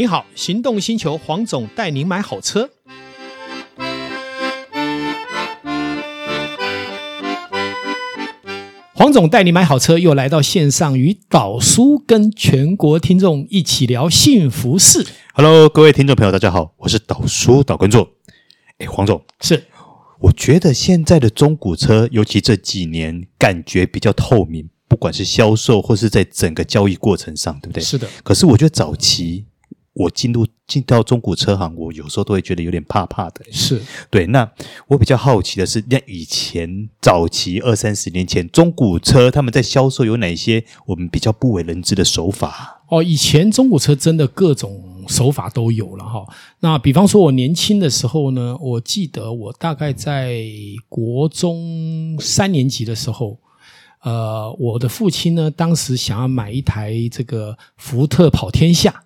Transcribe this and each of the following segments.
你好，行动星球黄总带您买好车。黄总带你买好车，又来到线上与导叔跟全国听众一起聊幸福事。Hello，各位听众朋友，大家好，我是导叔导观众。哎，黄总，是，我觉得现在的中古车，尤其这几年，感觉比较透明，不管是销售或是在整个交易过程上，对不对？是的。可是我觉得早期。我进入进到中古车行，我有时候都会觉得有点怕怕的。是对。那我比较好奇的是，那以前早期二三十年前，中古车他们在销售有哪些我们比较不为人知的手法？哦，以前中古车真的各种手法都有了哈。那比方说，我年轻的时候呢，我记得我大概在国中三年级的时候，呃，我的父亲呢，当时想要买一台这个福特跑天下。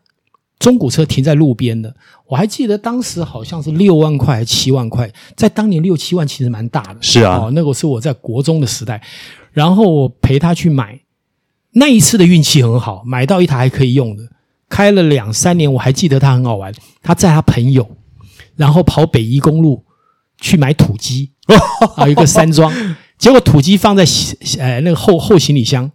中古车停在路边的，我还记得当时好像是六万块还是七万块，在当年六七万其实蛮大的。是啊，哦，那个是我在国中的时代，然后我陪他去买，那一次的运气很好，买到一台还可以用的，开了两三年，我还记得他很好玩，他载他朋友，然后跑北宜公路去买土鸡，啊，一个山庄，结果土鸡放在呃那个后后行李箱，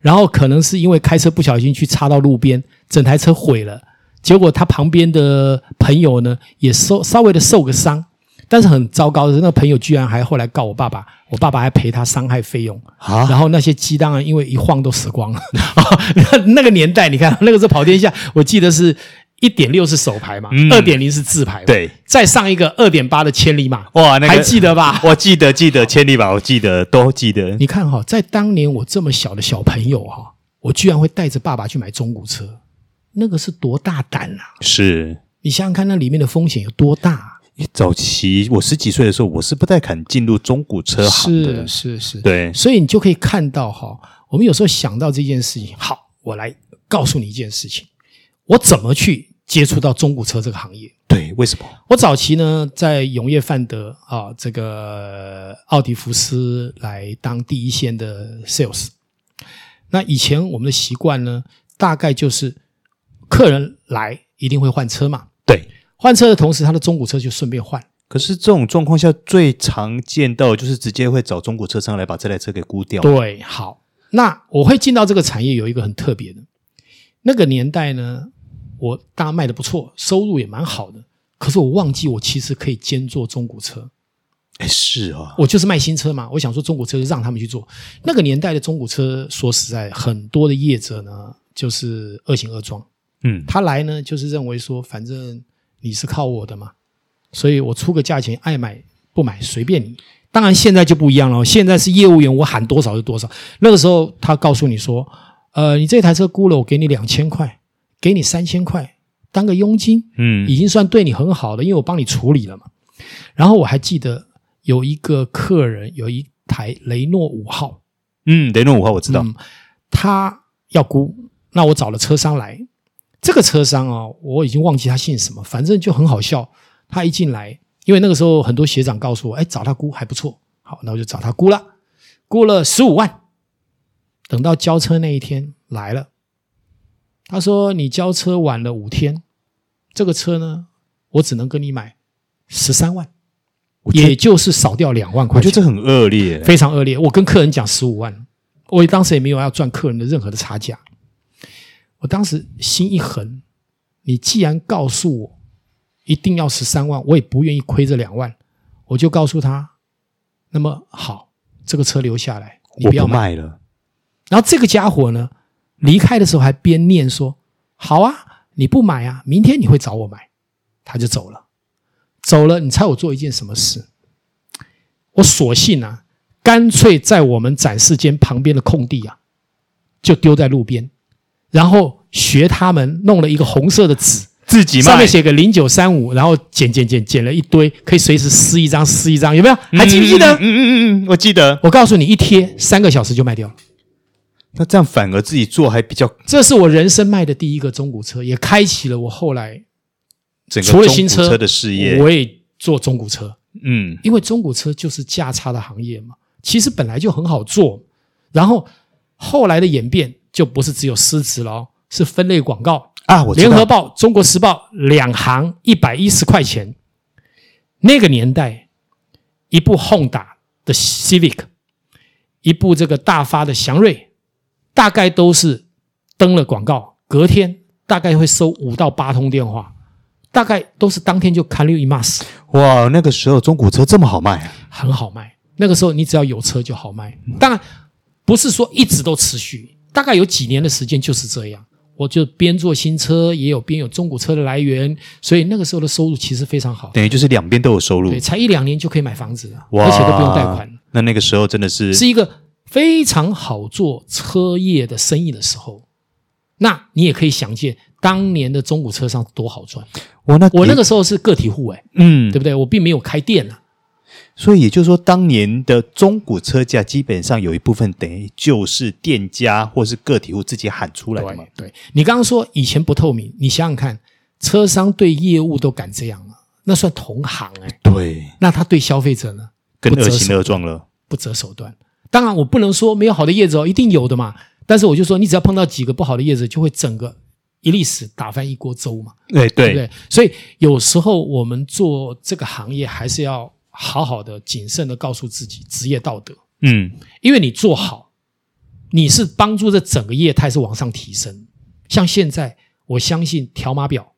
然后可能是因为开车不小心去插到路边，整台车毁了。结果他旁边的朋友呢，也受稍微的受个伤，但是很糟糕的是，那个朋友居然还后来告我爸爸，我爸爸还赔他伤害费用。啊，然后那些鸡当然因为一晃都死光了。那 那个年代，你看那个时候跑天下，我记得是一点六是手排嘛，二点零是自排，对，再上一个二点八的千里马，哇，那个，还记得吧？我记得记得千里马，我记得都记得。你看哈，在当年我这么小的小朋友哈，我居然会带着爸爸去买中古车。那个是多大胆啊！是你想想看，那里面的风险有多大啊？早期我十几岁的时候，我是不太敢进入中古车行的。是是是，对，所以你就可以看到哈，我们有时候想到这件事情，好，我来告诉你一件事情，我怎么去接触到中古车这个行业？对，为什么？我早期呢，在永业范德啊，这个奥迪福斯来当第一线的 sales。那以前我们的习惯呢，大概就是。客人来一定会换车嘛？对，换车的同时，他的中古车就顺便换。可是这种状况下，最常见到就是直接会找中古车商来把这台车给估掉。对，好，那我会进到这个产业有一个很特别的，那个年代呢，我当然卖的不错，收入也蛮好的。可是我忘记我其实可以兼做中古车。哎，是啊，我就是卖新车嘛。我想说中古车就让他们去做。那个年代的中古车，说实在，很多的业者呢，就是二型二装。嗯，他来呢，就是认为说，反正你是靠我的嘛，所以我出个价钱，爱买不买随便你。当然现在就不一样了，现在是业务员，我喊多少就多少。那个时候他告诉你说，呃，你这台车估了，我给你两千块，给你三千块当个佣金，嗯，已经算对你很好的，因为我帮你处理了嘛。然后我还记得有一个客人有一台雷诺五号，嗯，雷诺五号我知道，嗯，他要估，那我找了车商来。这个车商啊，我已经忘记他姓什么，反正就很好笑。他一进来，因为那个时候很多学长告诉我，哎，找他估还不错。好，那我就找他估了，估了十五万。等到交车那一天来了，他说：“你交车晚了五天，这个车呢，我只能跟你买十三万，也就是少掉两万块钱。”我觉得这很恶劣，非常恶劣。我跟客人讲十五万，我当时也没有要赚客人的任何的差价。我当时心一横，你既然告诉我一定要十三万，我也不愿意亏这两万，我就告诉他，那么好，这个车留下来，你不要买，我不卖了。然后这个家伙呢，离开的时候还边念说：“好啊，你不买啊，明天你会找我买。”他就走了，走了。你猜我做一件什么事？我索性啊，干脆在我们展示间旁边的空地啊，就丢在路边。然后学他们弄了一个红色的纸，自己卖，上面写个零九三五，然后剪剪剪剪了一堆，可以随时撕一张撕一张，有没有？还记不记得？嗯嗯嗯嗯，我记得。我告诉你，一贴三个小时就卖掉了。那这样反而自己做还比较。这是我人生卖的第一个中古车，也开启了我后来整个中古车的事业。我也做中古车，嗯，因为中古车就是价差的行业嘛，其实本来就很好做，然后后来的演变。就不是只有诗词了，是分类广告啊，我知道联合报、中国时报两行一百一十块钱。那个年代，一部 Honda 的 Civic，一部这个大发的祥瑞，大概都是登了广告，隔天大概会收五到八通电话，大概都是当天就卡留一马斯。哇，那个时候中古车这么好卖啊？很好卖。那个时候你只要有车就好卖，当然不是说一直都持续，大概有几年的时间就是这样。我就边做新车，也有边有中古车的来源，所以那个时候的收入其实非常好。等于就是两边都有收入，对，才一两年就可以买房子了，而且都不用贷款。那那个时候真的是是一个非常好做车业的生意的时候。那你也可以想见，当年的中古车商多好赚。我那我那个时候是个体户，哎，嗯，对不对？我并没有开店啊。所以也就是说，当年的中古车价基本上有一部分等于就是店家或是个体户自己喊出来的嘛。对，对你刚刚说以前不透明，你想想看，车商对业务都敢这样了，那算同行哎。对，那他对消费者呢？更恶行恶状了，不择手段。当然，我不能说没有好的业者哦，一定有的嘛。但是我就说，你只要碰到几个不好的业者，就会整个一粒屎打翻一锅粥嘛。对对对，所以有时候我们做这个行业还是要。好好的、谨慎的告诉自己职业道德，嗯，因为你做好，你是帮助这整个业态是往上提升。像现在，我相信条码表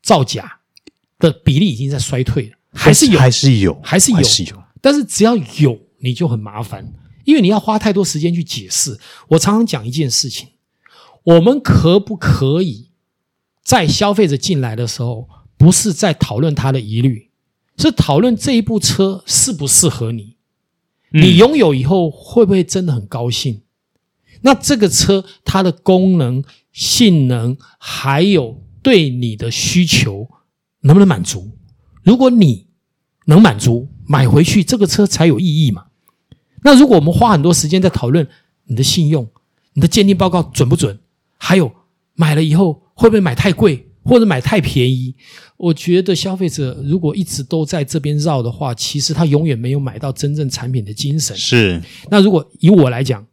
造假的比例已经在衰退了，还是有，还是有，还是有，还是有。但是只要有，你就很麻烦，因为你要花太多时间去解释。我常常讲一件事情：我们可不可以在消费者进来的时候，不是在讨论他的疑虑？是讨论这一部车适不适合你，你拥有以后会不会真的很高兴？那这个车它的功能、性能，还有对你的需求能不能满足？如果你能满足，买回去这个车才有意义嘛。那如果我们花很多时间在讨论你的信用、你的鉴定报告准不准，还有买了以后会不会买太贵？或者买太便宜，我觉得消费者如果一直都在这边绕的话，其实他永远没有买到真正产品的精神。是。那如果以我来讲，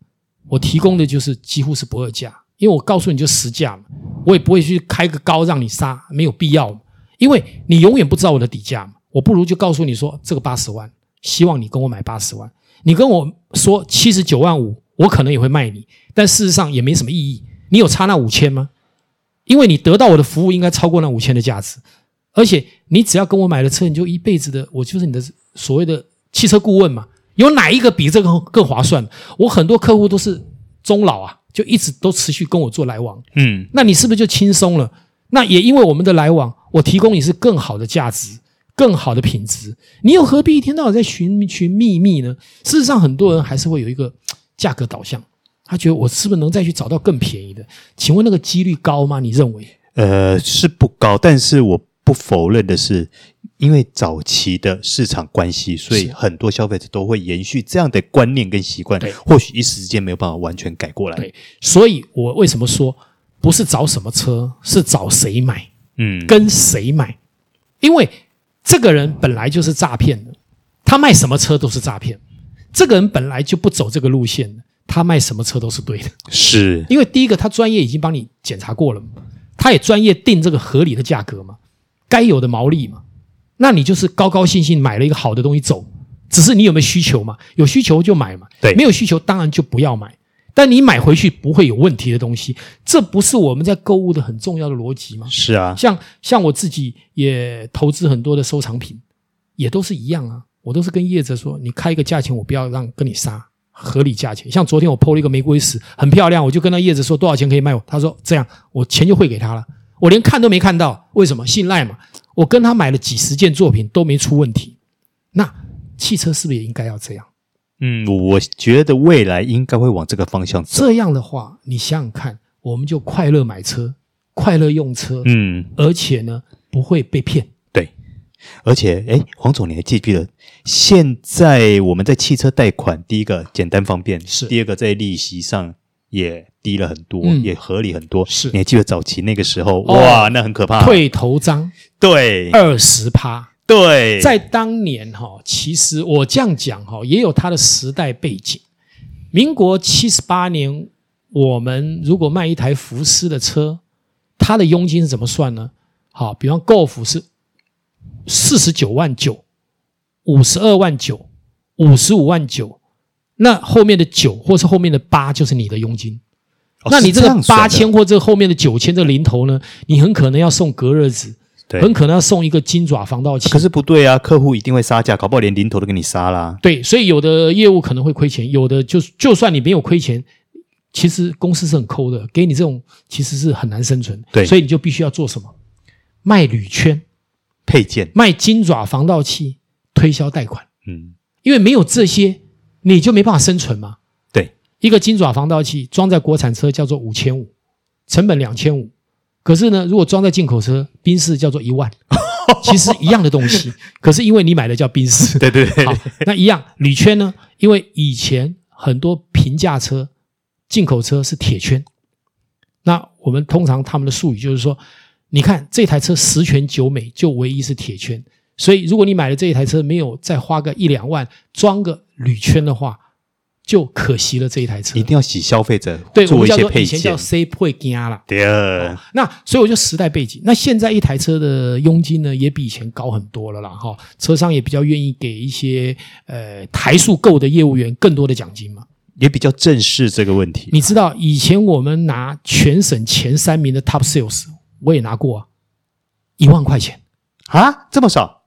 我提供的就是几乎是不二价，因为我告诉你就实价嘛，我也不会去开个高让你杀，没有必要，因为你永远不知道我的底价嘛。我不如就告诉你说这个八十万，希望你跟我买八十万。你跟我说七十九万五，我可能也会卖你，但事实上也没什么意义。你有差那五千吗？因为你得到我的服务应该超过那五千的价值，而且你只要跟我买了车，你就一辈子的，我就是你的所谓的汽车顾问嘛。有哪一个比这个更划算？我很多客户都是中老啊，就一直都持续跟我做来往。嗯，那你是不是就轻松了？那也因为我们的来往，我提供你是更好的价值、更好的品质，你又何必一天到晚在寻寻觅觅呢？事实上，很多人还是会有一个价格导向。他觉得我是不是能再去找到更便宜的？请问那个几率高吗？你认为？呃，是不高，但是我不否认的是，因为早期的市场关系，所以很多消费者都会延续这样的观念跟习惯。或许一时之间没有办法完全改过来。对，所以我为什么说不是找什么车，是找谁买？嗯，跟谁买？因为这个人本来就是诈骗的，他卖什么车都是诈骗。这个人本来就不走这个路线的。他卖什么车都是对的，是因为第一个他专业已经帮你检查过了嘛，他也专业定这个合理的价格嘛，该有的毛利嘛，那你就是高高兴兴买了一个好的东西走，只是你有没有需求嘛？有需求就买嘛，对，没有需求当然就不要买。但你买回去不会有问题的东西，这不是我们在购物的很重要的逻辑吗？是啊，像像我自己也投资很多的收藏品，也都是一样啊，我都是跟业者说，你开一个价钱，我不要让跟你杀。合理价钱，像昨天我 PO 了一个玫瑰石，很漂亮，我就跟那叶子说多少钱可以卖我，他说这样，我钱就汇给他了，我连看都没看到，为什么？信赖嘛，我跟他买了几十件作品都没出问题，那汽车是不是也应该要这样？嗯，我觉得未来应该会往这个方向走。这样的话，你想想看，我们就快乐买车，快乐用车，嗯，而且呢不会被骗。而且，哎，黄总，你还记不记得？现在我们在汽车贷款，第一个简单方便，是；第二个在利息上也低了很多，嗯、也合理很多。是，你还记得早期那个时候？哦、哇，那很可怕！退头章，对，二十趴，对，在当年哈，其实我这样讲哈，也有它的时代背景。民国七十八年，我们如果卖一台福斯的车，它的佣金是怎么算呢？好，比方 Golf 是四十九万九、五十二万九、五十五万九，那后面的九或是后面的八就是你的佣金。哦、那你这个八千或这后面的九千这零头呢，你很可能要送隔热纸。很可能要送一个金爪防盗器，可是不对啊，客户一定会杀价，搞不好连零头都给你杀啦。对，所以有的业务可能会亏钱，有的就就算你没有亏钱，其实公司是很抠的，给你这种其实是很难生存。对，所以你就必须要做什么？卖铝圈配件，卖金爪防盗器，推销贷款。嗯，因为没有这些，你就没办法生存嘛。对，一个金爪防盗器装在国产车叫做五千五，成本两千五。可是呢，如果装在进口车，宾士叫做一万，其实一样的东西。可是因为你买的叫宾士，对对对，好，那一样铝圈呢？因为以前很多平价车、进口车是铁圈，那我们通常他们的术语就是说，你看这台车十全九美，就唯一是铁圈。所以如果你买了这一台车，没有再花个一两万装个铝圈的话。就可惜了这一台车，一定要洗消费者对，做一些配件。我们叫做以前叫 C 配件了。对、哦，那所以我就时代背景。那现在一台车的佣金呢，也比以前高很多了啦。哈，车商也比较愿意给一些呃台数够的业务员更多的奖金嘛，也比较正视这个问题。你知道以前我们拿全省前三名的 Top Sales，我也拿过啊，一万块钱啊，这么少？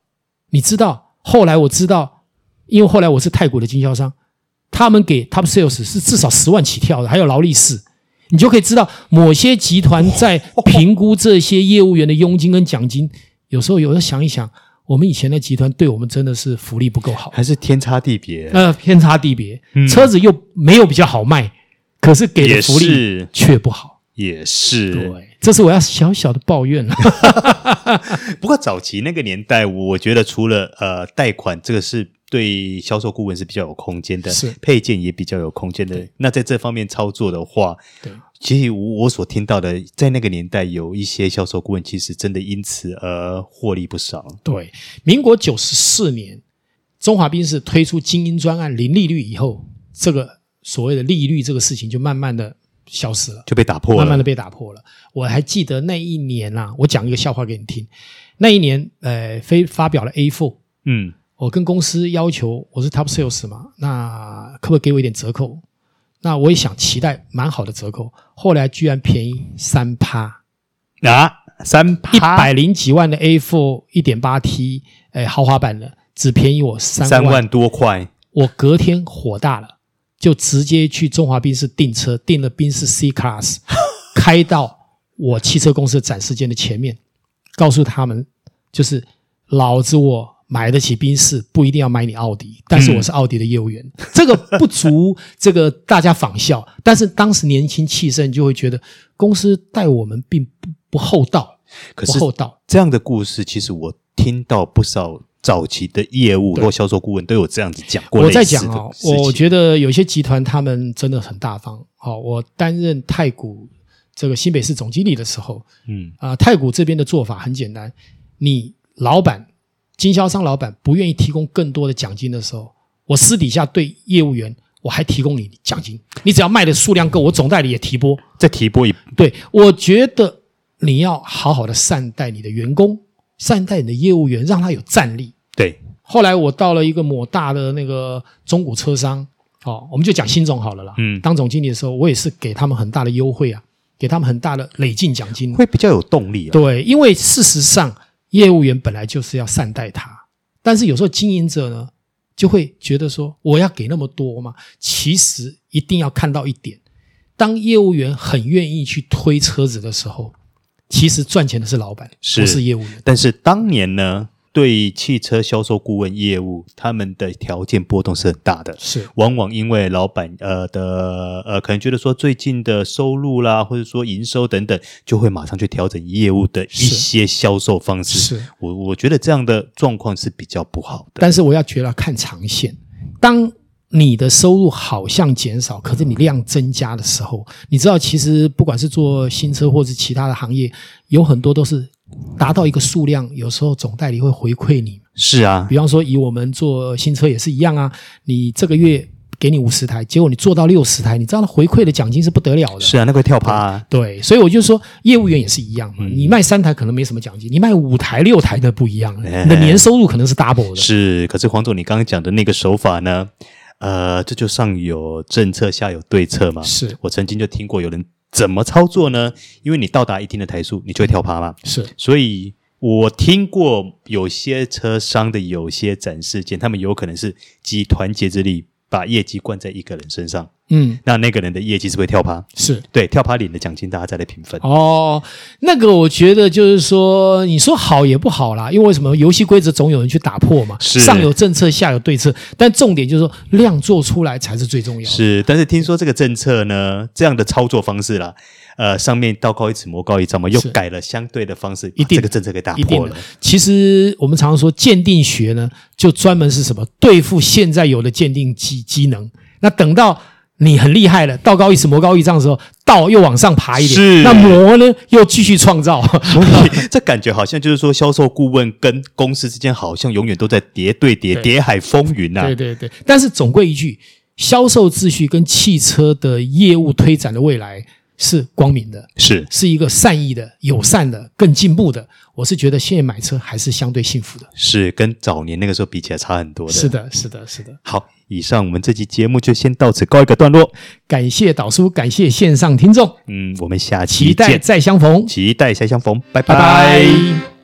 你知道后来我知道，因为后来我是太古的经销商。他们给 Top Sales 是至少十万起跳的，还有劳力士，你就可以知道某些集团在 评估这些业务员的佣金跟奖金。有时候有时候想一想，我们以前的集团对我们真的是福利不够好，还是天差地别？呃，天差地别，嗯，车子又没有比较好卖，可是给的福利却不好，也是。对，这是我要小小的抱怨了。不过早期那个年代，我觉得除了呃贷款这个是。对销售顾问是比较有空间的，是配件也比较有空间的。那在这方面操作的话，对，其实我所听到的，在那个年代有一些销售顾问，其实真的因此而获利不少。对，民国九十四年，中华兵是推出精英专案零利率以后，这个所谓的利率这个事情就慢慢的消失了，就被打破了，慢慢的被打破了。我还记得那一年啊，我讲一个笑话给你听。那一年，呃，非发表了 A4，嗯。我跟公司要求，我是 Top Sales 嘛，那可不可以给我一点折扣？那我也想期待蛮好的折扣，后来居然便宜三趴啊，三趴一百零几万的 A4 一点八 T，哎，豪华版的只便宜我三，三万多块。我隔天火大了，就直接去中华宾士订车，订了宾士 C Class，开到我汽车公司展示间的前面，告诉他们，就是老子我。买得起宾士不一定要买你奥迪，但是我是奥迪的业务员，嗯、这个不足这个大家仿效。但是当时年轻气盛，就会觉得公司待我们并不不厚道，可是不厚道。这样的故事，其实我听到不少早期的业务或销售顾问都有这样子讲过。我在讲哦，我觉得有些集团他们真的很大方。好，我担任太古这个新北市总经理的时候，嗯啊，太古这边的做法很简单，你老板。经销商老板不愿意提供更多的奖金的时候，我私底下对业务员我还提供你奖金，你只要卖的数量够，我总代理也提拨，再提拨一。对，我觉得你要好好的善待你的员工，善待你的业务员，让他有战力。对。后来我到了一个某大的那个中古车商，哦，我们就讲新总好了啦。嗯。当总经理的时候，我也是给他们很大的优惠啊，给他们很大的累进奖金，会比较有动力啊。对，因为事实上。业务员本来就是要善待他，但是有时候经营者呢，就会觉得说，我要给那么多吗？其实一定要看到一点，当业务员很愿意去推车子的时候，其实赚钱的是老板，是，不是业务员。但是当年呢？对汽车销售顾问业务，他们的条件波动是很大的，是往往因为老板呃的呃可能觉得说最近的收入啦，或者说营收等等，就会马上去调整业务的一些销售方式。是我我觉得这样的状况是比较不好的。但是我要觉得看长线，当你的收入好像减少，可是你量增加的时候，你知道其实不管是做新车或是其他的行业，有很多都是。达到一个数量，有时候总代理会回馈你。是啊，比方说以我们做新车也是一样啊。你这个月给你五十台，结果你做到六十台，你知道他回馈的奖金是不得了的。是啊，那个跳趴啊。对，对，所以我就说，业务员也是一样嘛。嗯、你卖三台可能没什么奖金，你卖五台、六台的不一样，你的年收入可能是 double 的。是，可是黄总，你刚刚讲的那个手法呢？呃，这就上有政策，下有对策嘛。是我曾经就听过有人怎么操作呢？因为你到达一定的台数，你就会跳趴嘛。是，所以我听过有些车商的有些展示件，他们有可能是集团结之力。把业绩灌在一个人身上，嗯，那那个人的业绩是不是跳趴？是对，跳趴领的奖金，大家再来平分。哦，那个我觉得就是说，你说好也不好啦，因为为什么游戏规则总有人去打破嘛？是上有政策，下有对策，但重点就是说量做出来才是最重要的。是，但是听说这个政策呢，这样的操作方式啦。呃，上面道高一尺，魔高一丈嘛，又改了相对的方式，一定这个政策给打破了。其实我们常常说鉴定学呢，就专门是什么对付现在有的鉴定机机能。那等到你很厉害了，道高一尺，魔高一丈的时候，道又往上爬一点，是那魔呢又继续创造。所以 这感觉好像就是说，销售顾问跟公司之间好像永远都在叠对叠，叠海风云呐、啊。对对对，但是总归一句，销售秩序跟汽车的业务推展的未来。是光明的，是是一个善意的、友善的、更进步的。我是觉得现在买车还是相对幸福的，是跟早年那个时候比起来差很多的。是的，是的，是的。好，以上我们这期节目就先到此告一个段落。感谢导叔，感谢线上听众。嗯，我们下期期待再相逢，期待再相逢，拜拜。拜拜。